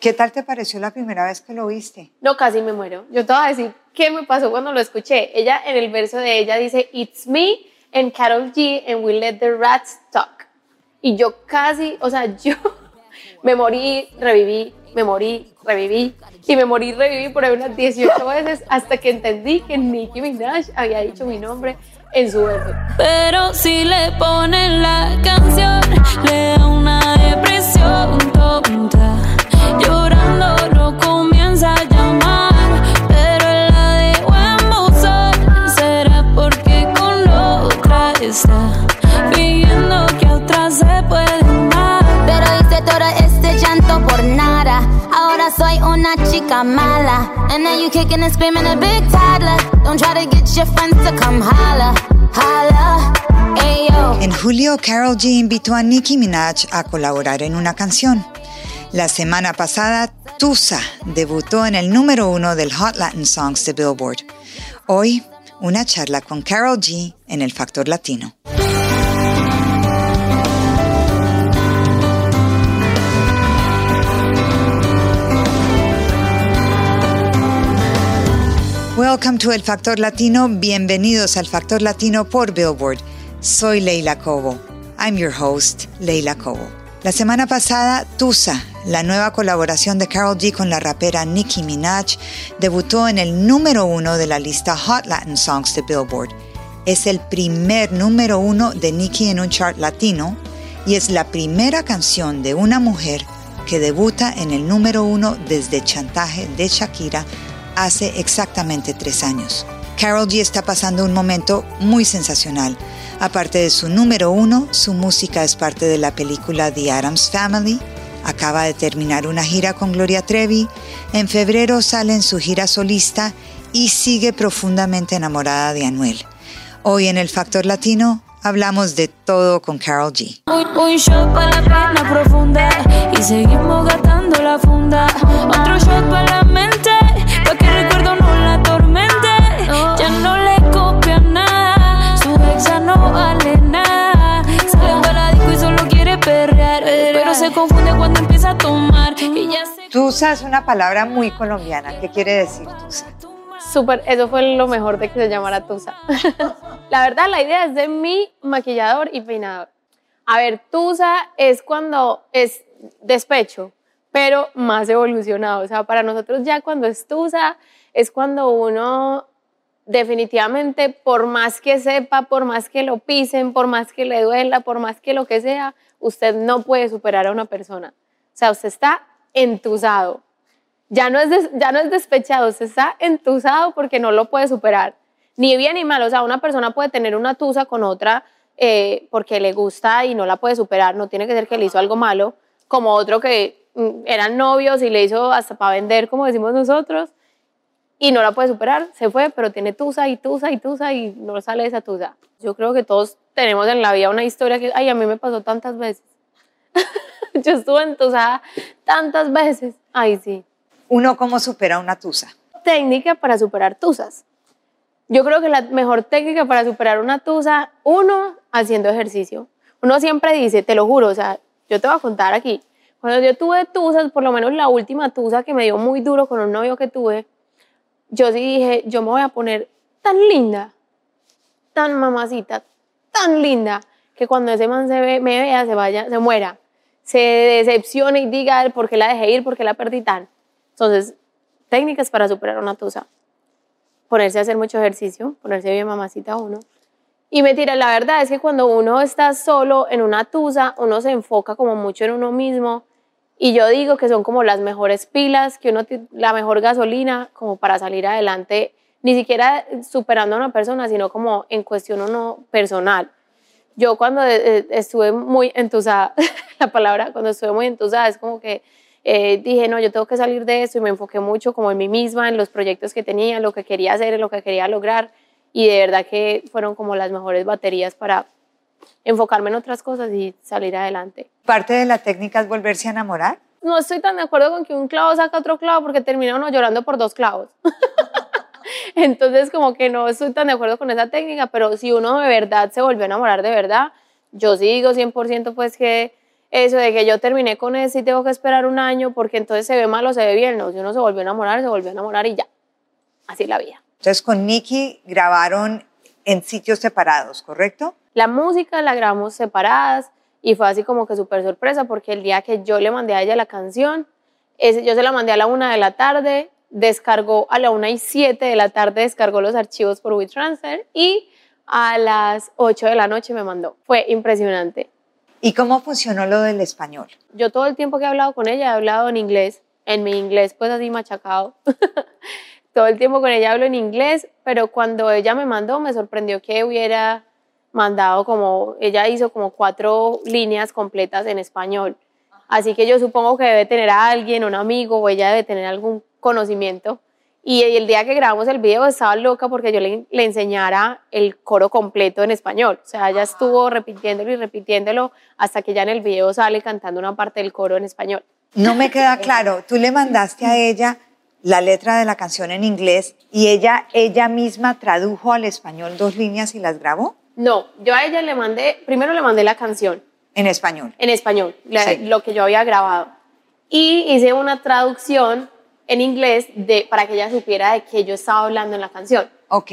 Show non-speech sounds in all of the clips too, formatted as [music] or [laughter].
¿Qué tal te pareció la primera vez que lo viste? No, casi me muero. Yo te voy a decir qué me pasó cuando lo escuché. Ella, en el verso de ella dice, It's me and Carol G and we let the rats talk. Y yo casi, o sea, [laughs] yo me morí, reviví, me morí, reviví y me morí, reviví por ahí unas 18 veces hasta que entendí que Nicki Minaj había dicho mi nombre en su verso. Pero si le ponen la canción, le da una depresión tonta. En julio, Carol G invitó a Nicki Minaj a colaborar en una canción. La semana pasada, Tusa debutó en el número uno del Hot Latin Songs de Billboard. Hoy, una charla con Carol G en el Factor Latino. Welcome to El Factor Latino. Bienvenidos al Factor Latino por Billboard. Soy Leila Cobo. I'm your host, Leila Cobo. La semana pasada, Tusa, la nueva colaboración de Carol G con la rapera Nicki Minaj, debutó en el número uno de la lista Hot Latin Songs de Billboard. Es el primer número uno de Nicki en un chart latino y es la primera canción de una mujer que debuta en el número uno desde Chantaje de Shakira hace exactamente tres años. Carol G está pasando un momento muy sensacional. Aparte de su número uno, su música es parte de la película The Addams Family. Acaba de terminar una gira con Gloria Trevi. En febrero sale en su gira solista y sigue profundamente enamorada de Anuel. Hoy en el Factor Latino hablamos de todo con Carol G. Otro shot para la mente, Tusa es una palabra muy colombiana. ¿Qué quiere decir Tusa? Súper, eso fue lo mejor de que se llamara Tusa. [laughs] la verdad, la idea es de mi maquillador y peinador. A ver, Tusa es cuando es despecho, pero más evolucionado. O sea, para nosotros ya cuando es Tusa es cuando uno definitivamente, por más que sepa, por más que lo pisen, por más que le duela, por más que lo que sea, usted no puede superar a una persona. Sea, usted está entusado. Ya no es, ya no es despechado, usted está entusado porque no lo puede superar. Ni bien ni mal. O sea, una persona puede tener una tusa con otra eh, porque le gusta y no la puede superar. No tiene que ser que le hizo algo malo, como otro que mm, eran novios y le hizo hasta para vender, como decimos nosotros, y no la puede superar. Se fue, pero tiene tusa y tusa y tusa y no sale esa tusa. Yo creo que todos tenemos en la vida una historia que, ay, a mí me pasó tantas veces. [laughs] Yo estuve entusada tantas veces. Ay, sí Uno cómo supera una Tusa. técnica para superar tusas. Yo creo que la mejor técnica para superar una tusa, uno, haciendo ejercicio. Uno siempre dice, te lo juro, o sea, yo te voy a contar aquí. Cuando yo tuve tusas, por lo menos la última tusa que me dio muy duro con un novio que tuve, yo sí dije, yo me voy a poner tan linda, tan mamacita, tan linda, que cuando ese man se ve, me vea, se vaya, se muera, se decepcione y diga por qué la dejé ir, por qué la perdí tan. Entonces, técnicas para superar una tusa. Ponerse a hacer mucho ejercicio, ponerse bien mamacita uno. Y mentira, la verdad es que cuando uno está solo en una tusa, uno se enfoca como mucho en uno mismo. Y yo digo que son como las mejores pilas, que uno la mejor gasolina como para salir adelante, ni siquiera superando a una persona, sino como en cuestión uno personal. Yo cuando eh, estuve muy entusada, [laughs] la palabra, cuando estuve muy entusada, es como que eh, dije, no, yo tengo que salir de eso y me enfoqué mucho como en mí misma, en los proyectos que tenía, lo que quería hacer, en lo que quería lograr y de verdad que fueron como las mejores baterías para enfocarme en otras cosas y salir adelante. Parte de la técnica es volverse a enamorar. No estoy tan de acuerdo con que un clavo saca otro clavo porque termina uno llorando por dos clavos. [laughs] [laughs] Entonces como que no estoy tan de acuerdo con esa técnica, pero si uno de verdad se volvió a enamorar de verdad, yo sí digo 100% pues que eso de que yo terminé con él y tengo que esperar un año porque entonces se ve mal o se ve bien. No, si uno se volvió a enamorar, se volvió a enamorar y ya. Así es la vida. Entonces con Nicky grabaron en sitios separados, ¿correcto? La música la grabamos separadas y fue así como que súper sorpresa porque el día que yo le mandé a ella la canción, ese, yo se la mandé a la una de la tarde, descargó a la una y siete de la tarde, descargó los archivos por WeTransfer y a las 8 de la noche me mandó. Fue impresionante. ¿Y cómo funcionó lo del español? Yo todo el tiempo que he hablado con ella he hablado en inglés, en mi inglés pues así machacado. [laughs] todo el tiempo con ella hablo en inglés, pero cuando ella me mandó me sorprendió que hubiera mandado como, ella hizo como cuatro líneas completas en español. Así que yo supongo que debe tener a alguien, un amigo, o ella debe tener algún conocimiento. Y el día que grabamos el video estaba loca porque yo le, le enseñara el coro completo en español. O sea, ella estuvo repitiéndolo y repitiéndolo hasta que ya en el video sale cantando una parte del coro en español. No me queda [laughs] claro, tú le mandaste a ella la letra de la canción en inglés y ella, ella misma tradujo al español dos líneas y las grabó. No, yo a ella le mandé, primero le mandé la canción. En español. En español, lo que yo había grabado. Y hice una traducción en inglés de, para que ella supiera de qué yo estaba hablando en la canción. Ok.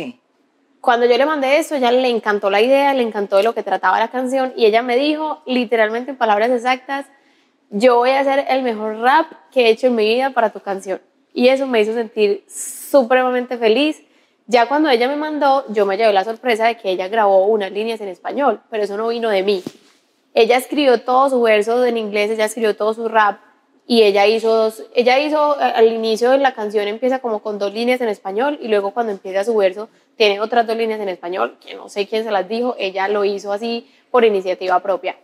Cuando yo le mandé eso, ella le encantó la idea, le encantó de lo que trataba la canción y ella me dijo, literalmente en palabras exactas, yo voy a hacer el mejor rap que he hecho en mi vida para tu canción. Y eso me hizo sentir supremamente feliz. Ya cuando ella me mandó, yo me llevé la sorpresa de que ella grabó unas líneas en español, pero eso no vino de mí. Ella escribió todos sus versos en inglés, ella escribió todo su rap y ella hizo dos, ella hizo eh, al inicio de la canción empieza como con dos líneas en español y luego cuando empieza su verso tiene otras dos líneas en español, que no sé quién se las dijo, ella lo hizo así por iniciativa propia.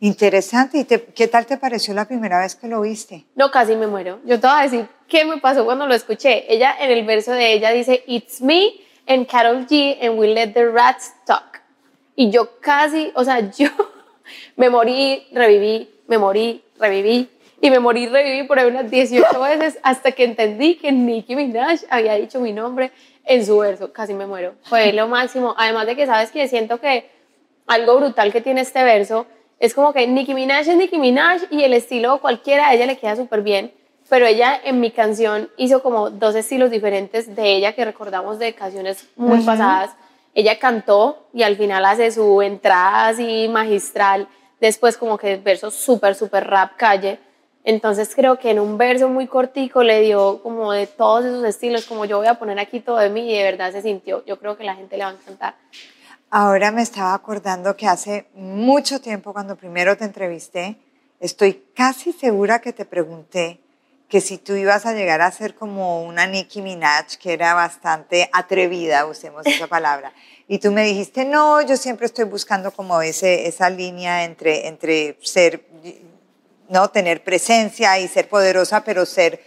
Interesante. ¿Y qué tal te pareció la primera vez que lo viste? No, casi me muero. Yo te voy a decir qué me pasó cuando lo escuché. Ella, en el verso de ella dice, It's me and Carol G and we let the rats talk. Y yo casi, o sea, [laughs] yo me morí, reviví, me morí, reviví, y me morí, reviví por ahí unas 18 veces hasta que entendí que Nicki Minaj había dicho mi nombre en su verso. Casi me muero. Fue lo máximo. Además de que, ¿sabes que Siento que algo brutal que tiene este verso es como que Nicki Minaj es Nicki Minaj y el estilo cualquiera a ella le queda súper bien. Pero ella en mi canción hizo como dos estilos diferentes de ella que recordamos de canciones muy pasadas. Ella cantó y al final hace su entrada así magistral. Después como que verso súper, súper rap calle entonces creo que en un verso muy cortico le dio como de todos esos estilos, como yo voy a poner aquí todo de mí y de verdad se sintió. Yo creo que la gente le va a encantar. Ahora me estaba acordando que hace mucho tiempo cuando primero te entrevisté, estoy casi segura que te pregunté que si tú ibas a llegar a ser como una Nicki Minaj, que era bastante atrevida, usemos esa palabra. Y tú me dijiste, no, yo siempre estoy buscando como ese, esa línea entre, entre ser ¿no? Tener presencia y ser poderosa, pero ser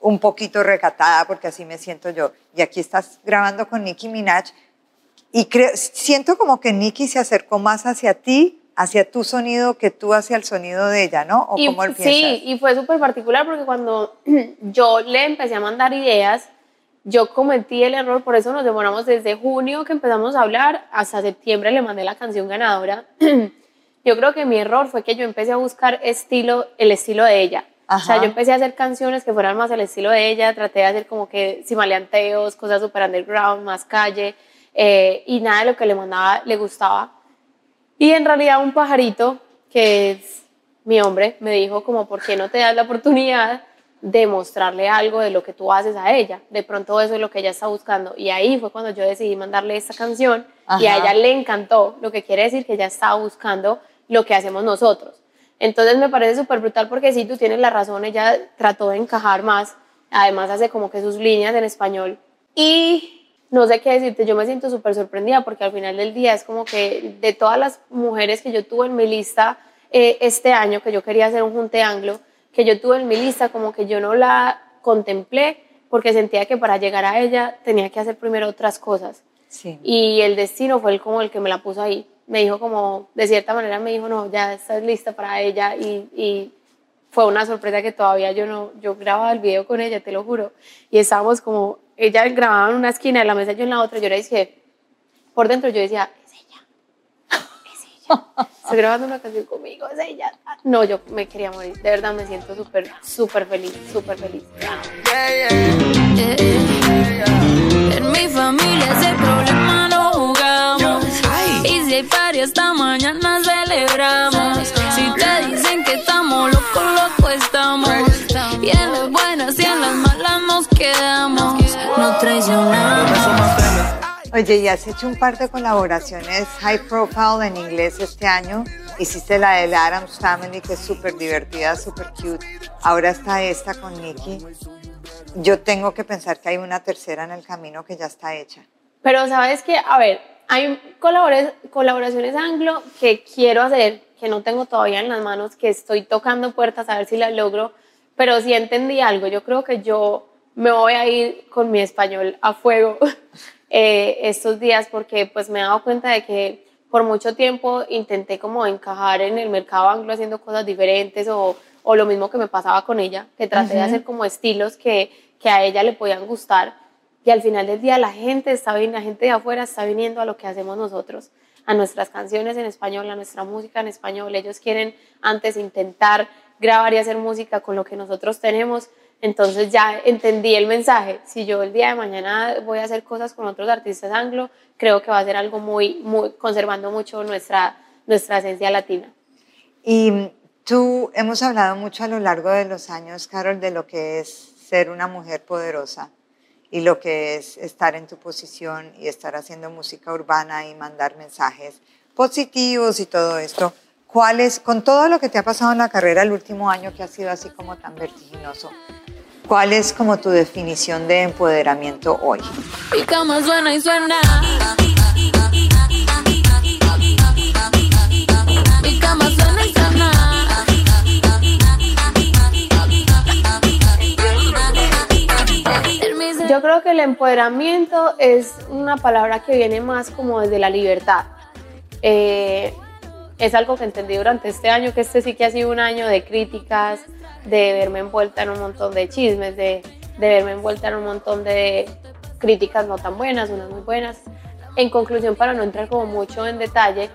un poquito recatada, porque así me siento yo. Y aquí estás grabando con Nicki Minaj y creo, siento como que Nicki se acercó más hacia ti, hacia tu sonido, que tú hacia el sonido de ella, ¿no? ¿O cómo Sí, y fue súper particular porque cuando [clears throat] yo le empecé a mandar ideas, yo cometí el error, por eso nos demoramos desde junio que empezamos a hablar, hasta septiembre le mandé la canción ganadora. [clears throat] Yo creo que mi error fue que yo empecé a buscar estilo, el estilo de ella. O sea, yo empecé a hacer canciones que fueran más el estilo de ella, traté de hacer como que simaleanteos, cosas super underground, más calle, eh, y nada de lo que le mandaba le gustaba. Y en realidad un pajarito, que es mi hombre, me dijo como, ¿por qué no te das la oportunidad de mostrarle algo de lo que tú haces a ella? De pronto eso es lo que ella está buscando. Y ahí fue cuando yo decidí mandarle esta canción y a ella le encantó, lo que quiere decir que ella estaba buscando lo que hacemos nosotros. Entonces me parece súper brutal porque sí, tú tienes la razón, ella trató de encajar más, además hace como que sus líneas en español. Y no sé qué decirte, yo me siento súper sorprendida porque al final del día es como que de todas las mujeres que yo tuve en mi lista eh, este año, que yo quería hacer un junte anglo, que yo tuve en mi lista, como que yo no la contemplé porque sentía que para llegar a ella tenía que hacer primero otras cosas. Sí. Y el destino fue el, como el que me la puso ahí me dijo como, de cierta manera me dijo, no, ya estás lista para ella y, y fue una sorpresa que todavía yo no, yo grababa el video con ella, te lo juro, y estábamos como, ella grababa en una esquina de la mesa, yo en la otra, yo le dije, por dentro yo decía, es ella, es ella, [laughs] Estoy grabando una canción conmigo, es ella. No, yo me quería morir. De verdad me siento súper, súper feliz, súper feliz. En mi familia Hay party esta mañana celebramos. Si te dicen que estamos locos, locos estamos. Y en las buenas y en las malas nos quedamos. No traicionamos. Oye, y has hecho un par de colaboraciones high profile en inglés este año. Hiciste la de la Adams Family, que es súper divertida, súper cute. Ahora está esta con Nicky. Yo tengo que pensar que hay una tercera en el camino que ya está hecha. Pero sabes que, a ver, hay colabora- colaboraciones anglo que quiero hacer, que no tengo todavía en las manos, que estoy tocando puertas a ver si las logro, pero sí entendí algo. Yo creo que yo me voy a ir con mi español a fuego [laughs] eh, estos días porque pues me he dado cuenta de que por mucho tiempo intenté como encajar en el mercado anglo haciendo cosas diferentes o, o lo mismo que me pasaba con ella, que traté de hacer como estilos que, que a ella le podían gustar y al final del día la gente está la gente de afuera está viniendo a lo que hacemos nosotros, a nuestras canciones en español, a nuestra música en español. Ellos quieren antes intentar grabar y hacer música con lo que nosotros tenemos. Entonces ya entendí el mensaje. Si yo el día de mañana voy a hacer cosas con otros artistas anglo, creo que va a ser algo muy, muy conservando mucho nuestra, nuestra esencia latina. Y tú, hemos hablado mucho a lo largo de los años, Carol, de lo que es ser una mujer poderosa y lo que es estar en tu posición y estar haciendo música urbana y mandar mensajes positivos y todo esto. ¿Cuál es, con todo lo que te ha pasado en la carrera el último año que ha sido así como tan vertiginoso, cuál es como tu definición de empoderamiento hoy? Mi cama suena y suena. Yo creo que el empoderamiento es una palabra que viene más como desde la libertad. Eh, es algo que entendí durante este año, que este sí que ha sido un año de críticas, de verme envuelta en un montón de chismes, de, de verme envuelta en un montón de críticas no tan buenas, unas muy buenas. En conclusión, para no entrar como mucho en detalle,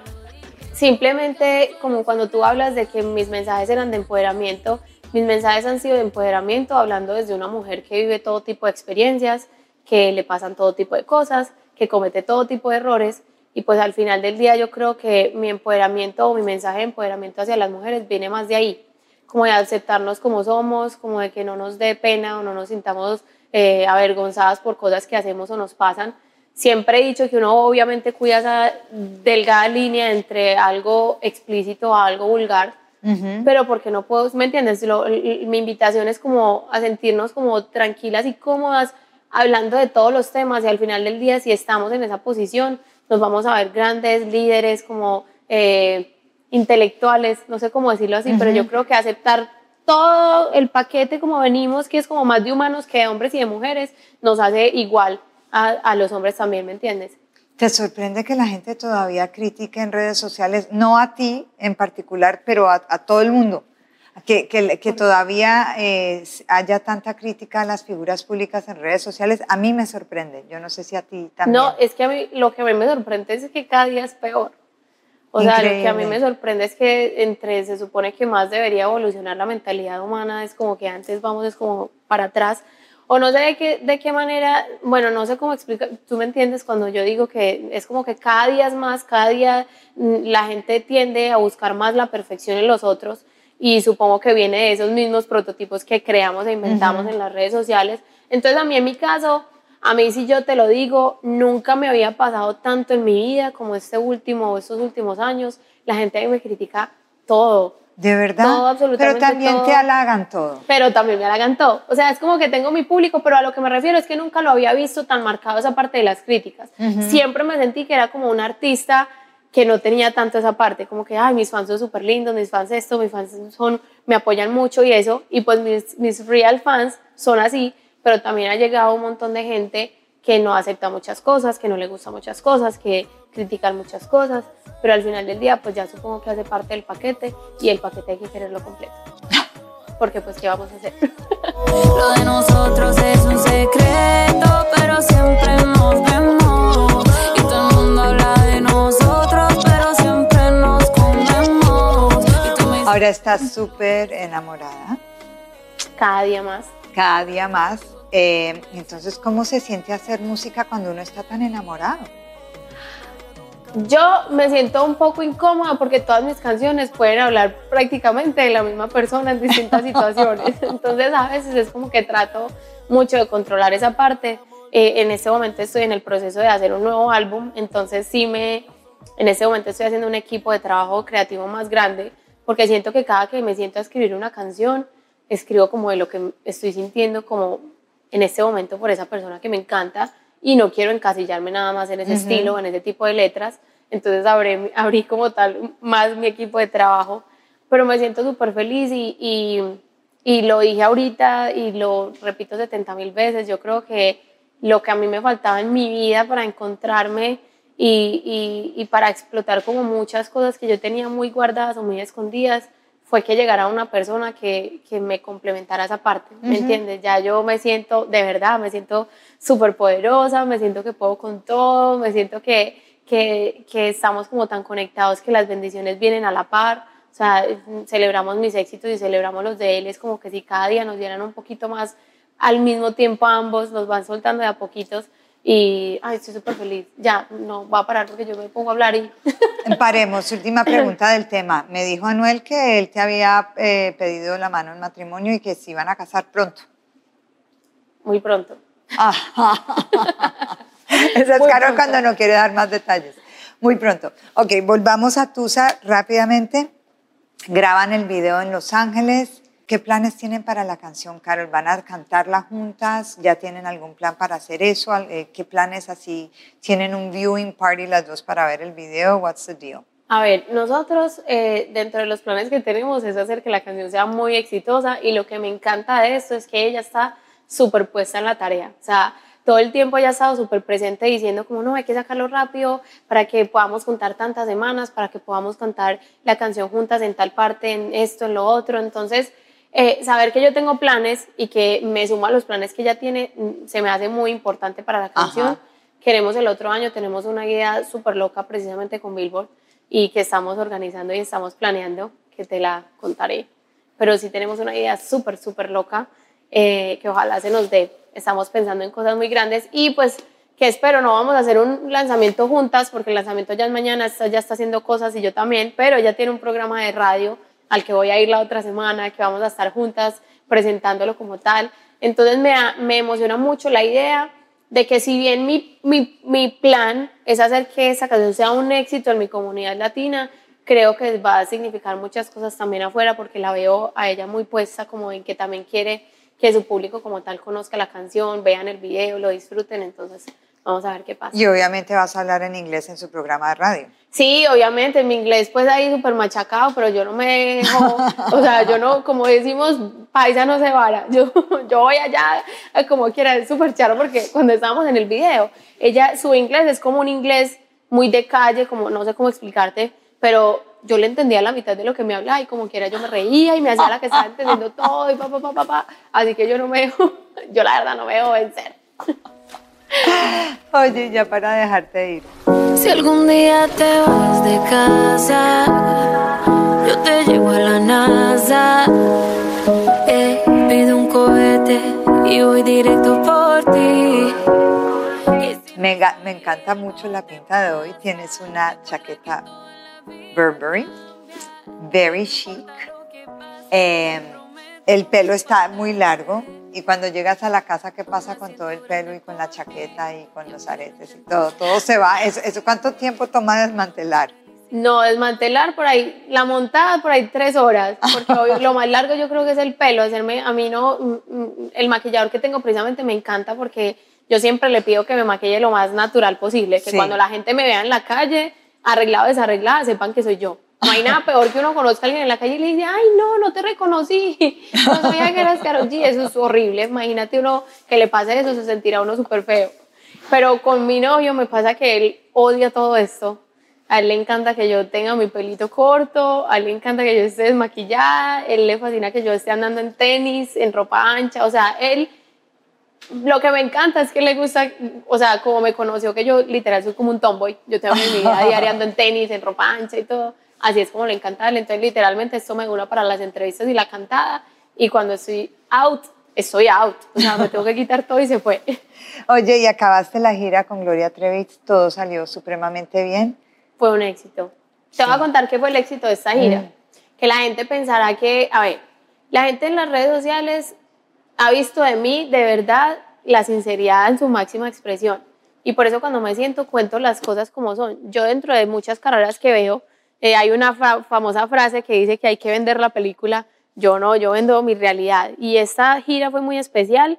simplemente como cuando tú hablas de que mis mensajes eran de empoderamiento, mis mensajes han sido de empoderamiento hablando desde una mujer que vive todo tipo de experiencias, que le pasan todo tipo de cosas, que comete todo tipo de errores y pues al final del día yo creo que mi empoderamiento o mi mensaje de empoderamiento hacia las mujeres viene más de ahí, como de aceptarnos como somos, como de que no nos dé pena o no nos sintamos eh, avergonzadas por cosas que hacemos o nos pasan. Siempre he dicho que uno obviamente cuida esa delgada línea entre algo explícito a algo vulgar, pero porque no puedo, ¿me entiendes? Lo- mi invitación es como a sentirnos como tranquilas y cómodas hablando de todos los temas y al final del día si estamos en esa posición nos vamos a ver grandes líderes como eh, intelectuales, no sé cómo decirlo así, pero yo creo que aceptar todo el paquete como venimos, que es como más de humanos que de hombres y de mujeres, nos hace igual a, a los hombres también, ¿me entiendes? ¿Te sorprende que la gente todavía critique en redes sociales, no a ti en particular, pero a, a todo el mundo? Que, que, que todavía eh, haya tanta crítica a las figuras públicas en redes sociales, a mí me sorprende. Yo no sé si a ti también. No, es que a mí lo que a mí me sorprende es que cada día es peor. O sea, lo que a mí me Increíble. sorprende es que entre se supone que más debería evolucionar la mentalidad humana, es como que antes vamos es como para atrás. O no sé de qué, de qué manera, bueno, no sé cómo explicar, tú me entiendes cuando yo digo que es como que cada día es más, cada día mm, la gente tiende a buscar más la perfección en los otros y supongo que viene de esos mismos prototipos que creamos e inventamos en las redes sociales. Entonces a mí en mi caso, a mí si yo te lo digo, nunca me había pasado tanto en mi vida como este último, estos últimos años. La gente me critica todo, De verdad. Todo, absolutamente pero también todo. te halagan todo. pero también me halagan todo. O sea, es como que tengo mi público, pero a lo que me refiero es que nunca lo había visto tan marcado esa parte de las críticas. Siempre me sentí que era como un artista que no tenía tanto esa parte, como que, ay, mis fans son súper lindos, mis fans esto, mis fans son, me apoyan mucho y eso, y pues mis, mis real fans son así, pero también ha llegado un montón de gente que no acepta muchas cosas, que no le gusta muchas cosas, que critican muchas cosas, pero al final del día pues ya supongo que hace parte del paquete y el paquete hay que quererlo completo. Porque pues, ¿qué vamos a hacer? [laughs] Lo de nosotros es un secreto, pero siempre nos vemos. Y todo el mundo habla de nosotros, pero siempre nos comemos. ya estás súper enamorada, Cada día más. cada día más. Eh, entonces, ¿cómo se siente hacer música cuando uno está tan enamorado? Yo me siento un poco incómoda porque todas mis canciones pueden hablar prácticamente de la misma persona en distintas [laughs] situaciones. Entonces a veces es como que trato mucho de controlar esa parte. Eh, en este momento estoy en el proceso de hacer un nuevo álbum, entonces sí me, en este momento estoy haciendo un equipo de trabajo creativo más grande porque siento que cada que me siento a escribir una canción, escribo como de lo que estoy sintiendo como en este momento por esa persona que me encanta y no quiero encasillarme nada más en ese estilo o en ese tipo de letras. Entonces abrí, abrí como tal más mi equipo de trabajo, pero me siento súper feliz y, y, y lo dije ahorita y lo repito 70 mil veces. Yo creo que lo que a mí me faltaba en mi vida para encontrarme y, y, y para explotar como muchas cosas que yo tenía muy guardadas o muy escondidas fue que llegara una persona que, que me complementara esa parte, ¿me entiendes? Ya yo me siento, de verdad, me siento súper poderosa, me siento que puedo con todo, me siento que, que, que estamos como tan conectados que las bendiciones vienen a la par, o sea, celebramos mis éxitos y celebramos los de él, es como que si cada día nos dieran un poquito más al mismo tiempo ambos, nos van soltando de a poquitos y, ay, estoy súper feliz. Ya, no, voy a parar porque yo me pongo a hablar y... [laughs] Paremos, última pregunta del [laughs] tema. Me dijo Anuel que él te había eh, pedido la mano en matrimonio y que se iban a casar pronto. Muy pronto. [laughs] Eso es caro cuando no quiere dar más detalles. Muy pronto. Ok, volvamos a Tusa rápidamente. Graban el video en Los Ángeles. ¿Qué planes tienen para la canción, Carol? ¿Van a cantarla juntas? ¿Ya tienen algún plan para hacer eso? Eh, ¿Qué planes así? ¿Tienen un viewing party las dos para ver el video? What's the deal? A ver, nosotros eh, dentro de los planes que tenemos es hacer que la canción sea muy exitosa y lo que me encanta de esto es que ella está súper puesta en la tarea. O sea, todo el tiempo ella ha estado súper presente diciendo como no, hay que sacarlo rápido para que podamos contar tantas semanas, para que podamos cantar la canción juntas en tal parte, en esto, en lo otro. Entonces, eh, saber que yo tengo planes y que me sumo a los planes que ella tiene mm, se me hace muy importante para la canción. Ajá. Queremos el otro año, tenemos una guía súper loca precisamente con Billboard y que estamos organizando y estamos planeando, que te la contaré. Pero sí tenemos una idea súper, súper loca eh, que ojalá se nos dé. Estamos pensando en cosas muy grandes y pues que espero, no vamos a hacer un lanzamiento juntas porque el lanzamiento ya es mañana, ya está haciendo cosas y yo también, pero ella tiene un programa de radio al que voy a ir la otra semana, que vamos a estar juntas presentándolo como tal. Entonces me, me emociona mucho la idea de que si bien mi, mi, mi plan es hacer que esa canción sea un éxito en mi comunidad latina, creo que va a significar muchas cosas también afuera porque la veo a ella muy puesta como en que también quiere que su público como tal conozca la canción, vean el video, lo disfruten, entonces vamos a ver qué pasa. Y obviamente vas a hablar en inglés en su programa de radio. Sí, obviamente, mi inglés pues ahí súper machacado, pero yo no me dejo, o sea, yo no, como decimos, paisa no se vara, yo, yo voy allá como quiera, es súper charo porque cuando estábamos en el video, ella, su inglés es como un inglés muy de calle, como no sé cómo explicarte, pero yo le entendía la mitad de lo que me hablaba y como quiera yo me reía y me hacía la que estaba entendiendo todo y pa, pa, pa, pa, pa, así que yo no me dejo, [laughs] yo la verdad no me dejo vencer. Oye, ya para dejarte ir. Si algún día te vas de casa, yo te llevo a la NASA. Eh, pido un cohete y voy directo por ti. Me, me encanta mucho la pinta de hoy. Tienes una chaqueta Burberry, very chic. Eh, el pelo está muy largo y cuando llegas a la casa, ¿qué pasa con todo el pelo y con la chaqueta y con los aretes y todo? Todo se va. ¿Eso, eso cuánto tiempo toma desmantelar? No, desmantelar por ahí, la montada por ahí tres horas, porque lo más largo yo creo que es el pelo, hacerme, a mí no, mm, mm, el maquillador que tengo precisamente me encanta porque yo siempre le pido que me maquille lo más natural posible, que Sí. cuando la gente me vea en la calle, arreglado o desarreglada, sepan que soy yo. No hay nada peor que uno conozca a alguien en la calle y le dice, ay, no, no te reconocí, [laughs] no sabía que eras Karol G, eso es horrible, imagínate uno que le pase eso, se sentirá uno súper feo. Pero con mi novio me pasa que él odia todo esto. A él le encanta que yo tenga mi pelito corto, a él le encanta que yo esté desmaquillada, él le fascina que yo esté andando en tenis, en ropa ancha, o sea, él lo que me encanta es que le gusta, o sea, como me conoció que yo literal soy como un tomboy, yo tengo mi vida diaria ando en tenis, en ropa ancha y todo, así es como le encanta a él. Entonces, literalmente, esto me dura para las entrevistas y la cantada. Y cuando estoy out, estoy out. O sea, me tengo que quitar todo y se fue. [laughs] Oye, y acabaste la gira con Gloria Trevi, todo salió supremamente bien. Fue un éxito. Te voy a contar qué fue el éxito de esta gira. Mm. Que la gente pensará que, a ver, la gente en las redes sociales ha visto de mí de verdad la sinceridad en su máxima expresión. Y por eso cuando me siento cuento las cosas como son. Yo dentro de muchas carreras que veo, eh, hay una fa- famosa frase que dice que hay que vender la película. Yo no, yo vendo mi realidad. Y esta gira fue muy especial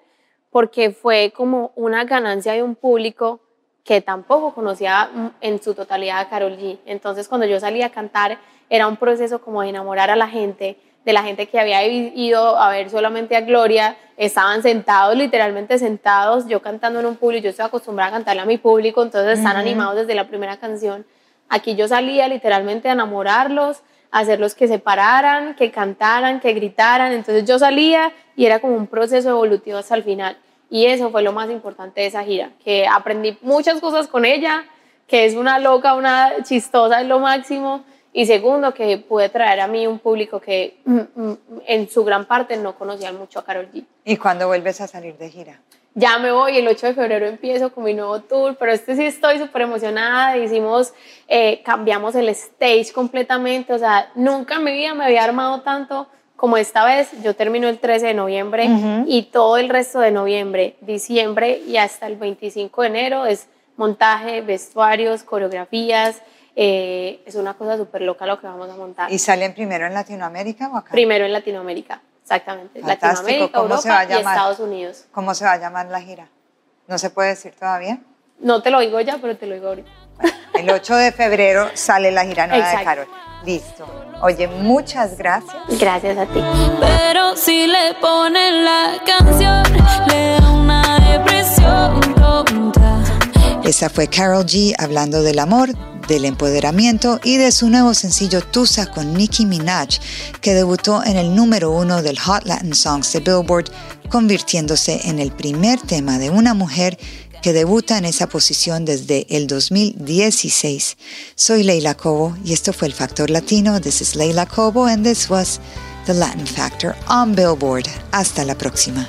porque fue como una ganancia de un público que tampoco conocía mm, en su totalidad a Carol G. Entonces cuando yo salí a cantar era un proceso como de enamorar a la gente, de la gente que había ido a ver solamente a Gloria, estaban sentados, literalmente sentados, yo cantando en un público, yo estoy acostumbrada a cantarle a mi público, entonces están animados desde la primera canción. Aquí yo salía literalmente a enamorarlos, a hacerlos que se pararan, que cantaran, que gritaran, entonces yo salía y era como un proceso evolutivo hasta el final. Y eso fue lo más importante de esa gira, que aprendí muchas cosas con ella, que es una loca, una chistosa, es lo máximo. Y segundo, que pude traer a mí un público que mm, mm, en su gran parte no conocía mucho a Carol G. ¿Y cuándo vuelves a salir de gira? Ya me voy, el 8 de febrero empiezo con mi nuevo tour, pero este sí estoy súper emocionada. Hicimos, eh, cambiamos el stage completamente, o sea, nunca en mi vida me había armado tanto como esta vez. Yo termino el 13 de noviembre y todo el resto de noviembre, diciembre y hasta el 25 de enero es montaje, vestuarios, coreografías. eh, es una cosa súper loca lo que vamos a montar. ¿Y salen primero en Latinoamérica o acá? Primero en Latinoamérica, exactamente. Fantástico. Latinoamérica, ¿Cómo se va a Europa y llamar? Estados Unidos. ¿Cómo se va a llamar la gira? ¿No se puede decir todavía? No te lo digo ya, pero te lo digo ahorita. El 8 de febrero sale la gira nueva de Exacto. Carol. Listo. Oye, muchas gracias. Gracias a ti. Pero si le ponen la canción, le da una depresión tonta. Esa fue Carol G hablando del amor, del empoderamiento y de su nuevo sencillo Tusa con Nicki Minaj, que debutó en el número uno del Hot Latin Songs de Billboard, convirtiéndose en el primer tema de una mujer que debuta en esa posición desde el 2016. Soy Leila Cobo y esto fue el Factor Latino. This is Leila Cobo and this was The Latin Factor on Billboard. Hasta la próxima.